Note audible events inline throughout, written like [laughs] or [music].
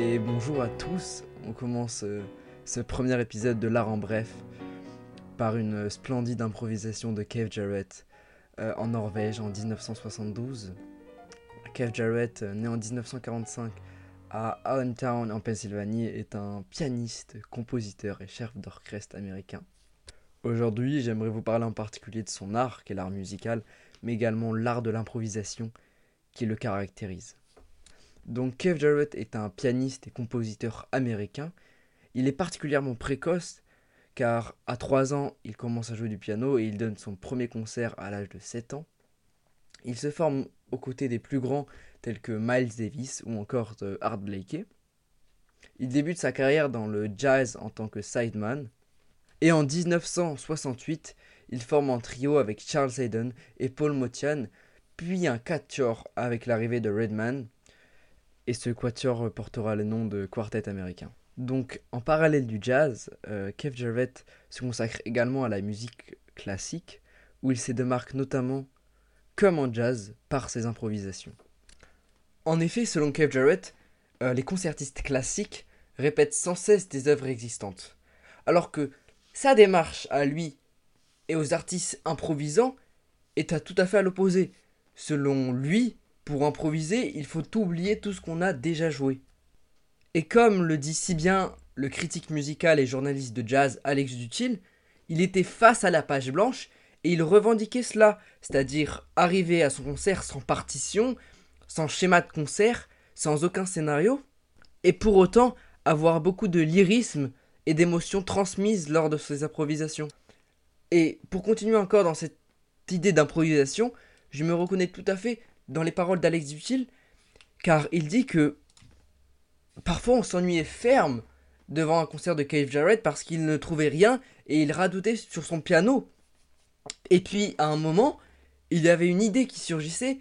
et bonjour à tous. On commence euh, ce premier épisode de L'Art en Bref par une splendide improvisation de Cave Jarrett euh, en Norvège en 1972. Cave Jarrett, euh, né en 1945 à Allentown en Pennsylvanie, est un pianiste, compositeur et chef d'orchestre américain. Aujourd'hui, j'aimerais vous parler en particulier de son art, qui est l'art musical, mais également l'art de l'improvisation qui le caractérise. Donc Kev Jarrett est un pianiste et compositeur américain. Il est particulièrement précoce car à 3 ans, il commence à jouer du piano et il donne son premier concert à l'âge de 7 ans. Il se forme aux côtés des plus grands tels que Miles Davis ou encore Art Blakey. Il débute sa carrière dans le jazz en tant que sideman. Et en 1968, il forme un trio avec Charles Hayden et Paul Motian, puis un quatuor avec l'arrivée de Redman, et ce quatuor portera le nom de quartet américain. Donc, en parallèle du jazz, euh, Kev Jarrett se consacre également à la musique classique, où il se démarque notamment, comme en jazz, par ses improvisations. En effet, selon Kev Jarrett, euh, les concertistes classiques répètent sans cesse des œuvres existantes, alors que sa démarche à lui et aux artistes improvisants est à tout à fait à l'opposé. Selon lui, pour improviser, il faut oublier tout ce qu'on a déjà joué. Et comme le dit si bien le critique musical et journaliste de jazz Alex Dutil, il était face à la page blanche et il revendiquait cela, c'est-à-dire arriver à son concert sans partition, sans schéma de concert, sans aucun scénario, et pour autant avoir beaucoup de lyrisme et d'émotions transmises lors de ses improvisations. Et pour continuer encore dans cette idée d'improvisation, je me reconnais tout à fait dans les paroles d'Alex Dutil, car il dit que parfois on s'ennuyait ferme devant un concert de Cave Jarrett parce qu'il ne trouvait rien et il radoutait sur son piano. Et puis à un moment, il y avait une idée qui surgissait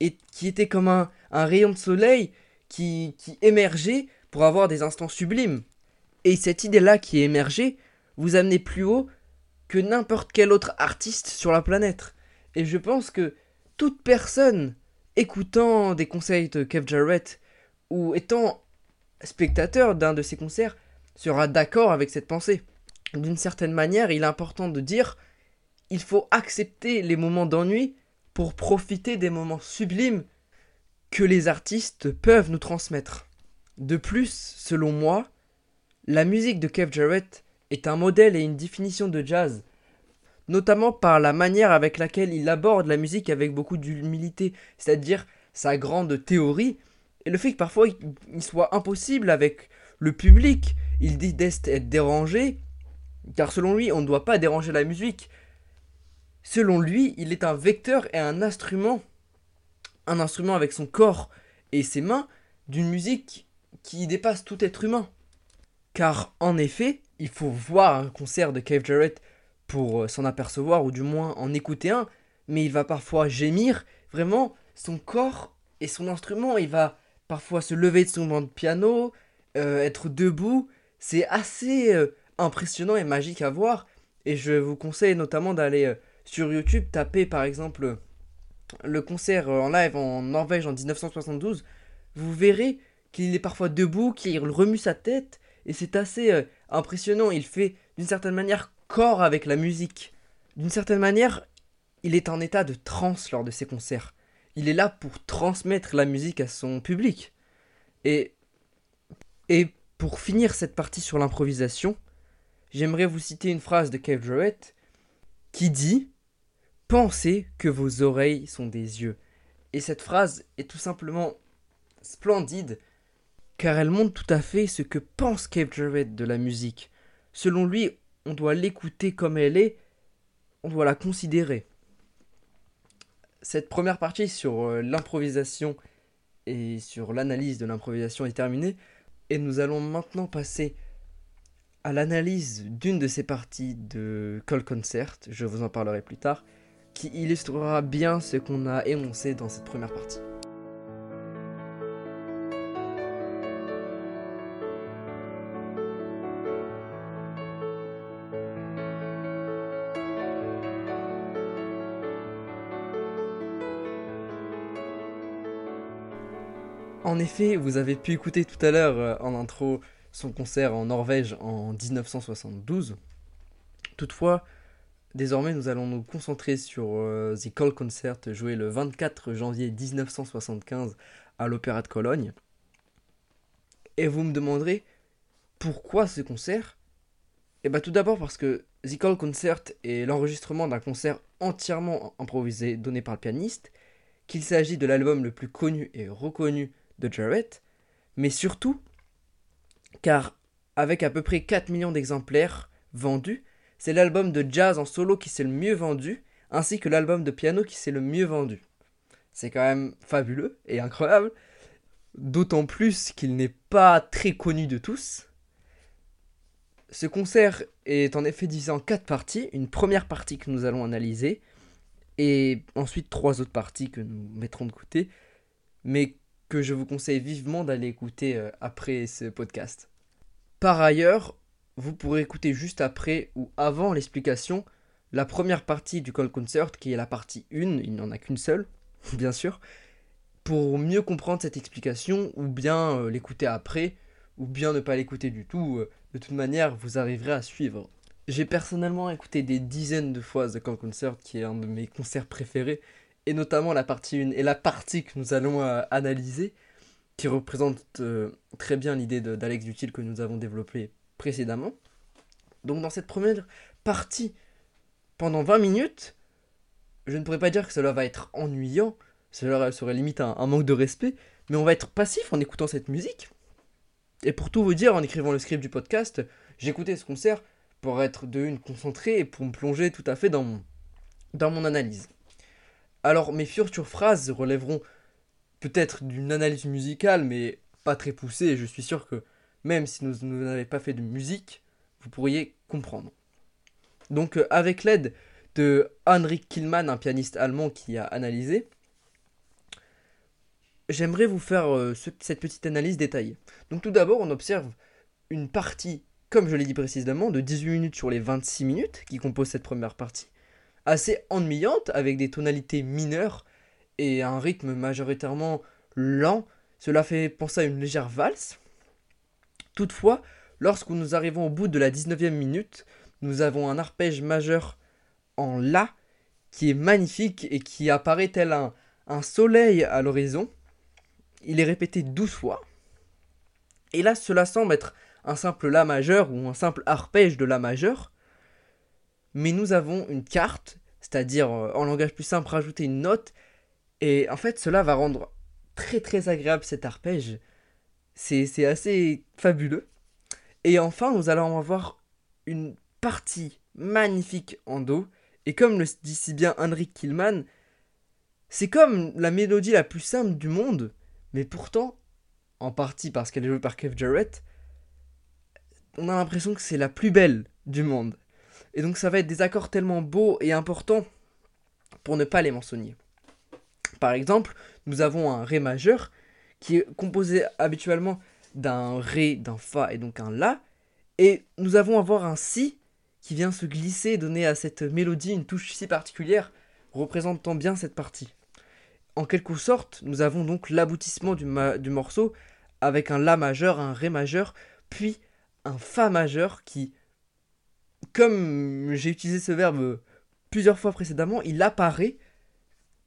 et qui était comme un, rayon de soleil qui, qui émergeait pour avoir des instants sublimes. Et cette idée-là qui émergeait vous amenait plus haut que n'importe quel autre artiste sur la planète. Et je pense que toute personne écoutant des conseils de Kev Jarrett ou étant spectateur d'un de ses concerts sera d'accord avec cette pensée. D'une certaine manière, il est important de dire il faut accepter les moments d'ennui pour profiter des moments sublimes que les artistes peuvent nous transmettre. De plus, selon moi, la musique de Kev Jarrett est un modèle et une définition de jazz notamment par la manière avec laquelle il aborde la musique avec beaucoup d'humilité, c'est-à-dire sa grande théorie, et le fait que parfois il soit impossible avec le public, il dit d'être dérangé, car selon lui on ne doit pas déranger la musique. Selon lui, il est un vecteur et un instrument, un instrument avec son corps et ses mains, d'une musique qui dépasse tout être humain. Car en effet, il faut voir un concert de Cave Jarrett pour euh, s'en apercevoir ou du moins en écouter un, mais il va parfois gémir, vraiment son corps et son instrument, il va parfois se lever de son banc de piano, euh, être debout, c'est assez euh, impressionnant et magique à voir, et je vous conseille notamment d'aller sur YouTube taper par exemple le concert en live en Norvège en 1972, vous verrez qu'il est parfois debout, qu'il remue sa tête, et c'est assez impressionnant, il fait d'une certaine manière corps avec la musique. D'une certaine manière, il est en état de transe lors de ses concerts. Il est là pour transmettre la musique à son public. Et, et pour finir cette partie sur l'improvisation, j'aimerais vous citer une phrase de Kev Jarrett qui dit Pensez que vos oreilles sont des yeux. Et cette phrase est tout simplement splendide car elle montre tout à fait ce que pense Kev Jarrett de la musique. Selon lui, on doit l'écouter comme elle est, on doit la considérer. Cette première partie sur euh, l'improvisation et sur l'analyse de l'improvisation est terminée, et nous allons maintenant passer à l'analyse d'une de ces parties de Call Concert, je vous en parlerai plus tard, qui illustrera bien ce qu'on a énoncé dans cette première partie. En effet, vous avez pu écouter tout à l'heure euh, en intro son concert en Norvège en 1972. Toutefois, désormais nous allons nous concentrer sur euh, The Call Concert joué le 24 janvier 1975 à l'Opéra de Cologne. Et vous me demanderez pourquoi ce concert? Eh bien tout d'abord parce que The Call Concert est l'enregistrement d'un concert entièrement improvisé donné par le pianiste, qu'il s'agit de l'album le plus connu et reconnu de Jarrett, mais surtout car avec à peu près 4 millions d'exemplaires vendus, c'est l'album de jazz en solo qui s'est le mieux vendu, ainsi que l'album de piano qui s'est le mieux vendu. C'est quand même fabuleux et incroyable, d'autant plus qu'il n'est pas très connu de tous. Ce concert est en effet divisé en quatre parties, une première partie que nous allons analyser, et ensuite trois autres parties que nous mettrons de côté, mais que je vous conseille vivement d'aller écouter euh, après ce podcast. Par ailleurs, vous pourrez écouter juste après ou avant l'explication la première partie du Call Concert, qui est la partie 1, il n'y en a qu'une seule, [laughs] bien sûr, pour mieux comprendre cette explication, ou bien euh, l'écouter après, ou bien ne pas l'écouter du tout. Euh, de toute manière, vous arriverez à suivre. J'ai personnellement écouté des dizaines de fois The Call Concert, qui est un de mes concerts préférés, et notamment la partie 1 et la partie que nous allons euh, analyser, qui représente euh, très bien l'idée d'Alex Dutil que nous avons développée précédemment. Donc dans cette première partie, pendant 20 minutes, je ne pourrais pas dire que cela va être ennuyant, cela serait limite un, un manque de respect, mais on va être passif en écoutant cette musique. Et pour tout vous dire, en écrivant le script du podcast, j'écoutais ce concert pour être de une concentré et pour me plonger tout à fait dans dans mon analyse. Alors mes futures phrases relèveront peut-être d'une analyse musicale, mais pas très poussée, je suis sûr que même si vous n'avez pas fait de musique, vous pourriez comprendre. Donc euh, avec l'aide de Henrik Killmann, un pianiste allemand qui a analysé, j'aimerais vous faire euh, cette petite analyse détaillée. Donc tout d'abord, on observe une partie, comme je l'ai dit précisément, de 18 minutes sur les 26 minutes qui composent cette première partie, assez ennuyante avec des tonalités mineures et un rythme majoritairement lent. Cela fait penser à une légère valse. Toutefois, lorsque nous arrivons au bout de la 19e minute, nous avons un arpège majeur en La qui est magnifique et qui apparaît tel un, un soleil à l'horizon. Il est répété 12 fois. Et là, cela semble être un simple La majeur ou un simple arpège de La majeur mais nous avons une carte, c'est-à-dire euh, en langage plus simple rajouter une note, et en fait cela va rendre très très agréable cet arpège. C'est assez fabuleux. Et enfin, nous allons avoir une partie magnifique en Do, et comme le dit si bien Henrik Killman, c'est comme la mélodie la plus simple du monde, mais pourtant, en partie parce qu'elle est jouée par Kev Jarrett, on a l'impression que c'est la plus belle du monde. Et donc ça va être des accords tellement beaux et importants pour ne pas les mentionner. Par exemple, nous avons un Ré majeur qui est composé habituellement d'un Ré, d'un Fa et donc un La. Et nous avons à voir un Si qui vient se glisser et donner à cette mélodie une touche si particulière, représentant bien cette partie. En quelque sorte, nous avons donc l'aboutissement du morceau avec un La majeur, un Ré majeur, puis un Fa majeur qui comme j'ai utilisé ce verbe plusieurs fois précédemment, il apparaît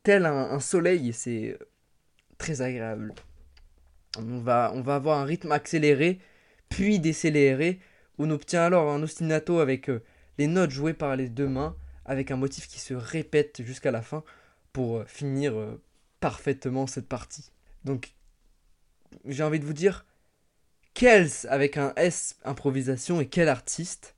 tel un, soleil et c'est très agréable. On va, on va avoir un rythme accéléré, puis décéléré. On obtient alors un ostinato avec euh, les notes jouées par les deux mains, avec un motif qui se répète jusqu'à la fin pour euh, finir euh, parfaitement cette partie. Donc, j'ai envie de vous dire, quels avec un S improvisation et quel artiste?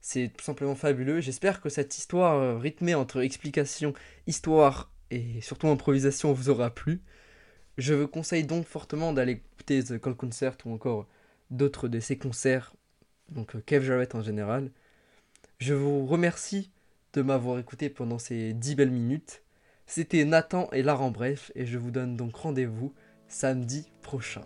C'est tout simplement fabuleux. J'espère que cette histoire euh, rythmée entre explication, histoire et surtout improvisation vous aura plu. Je vous conseille donc fortement d'aller écouter The Call Concert ou encore d'autres de ces concerts, donc euh, Kev Jarrett en général. Je vous remercie de m'avoir écouté pendant ces 10 belles minutes. C'était Nathan et l'art en bref, et je vous donne donc rendez-vous samedi prochain.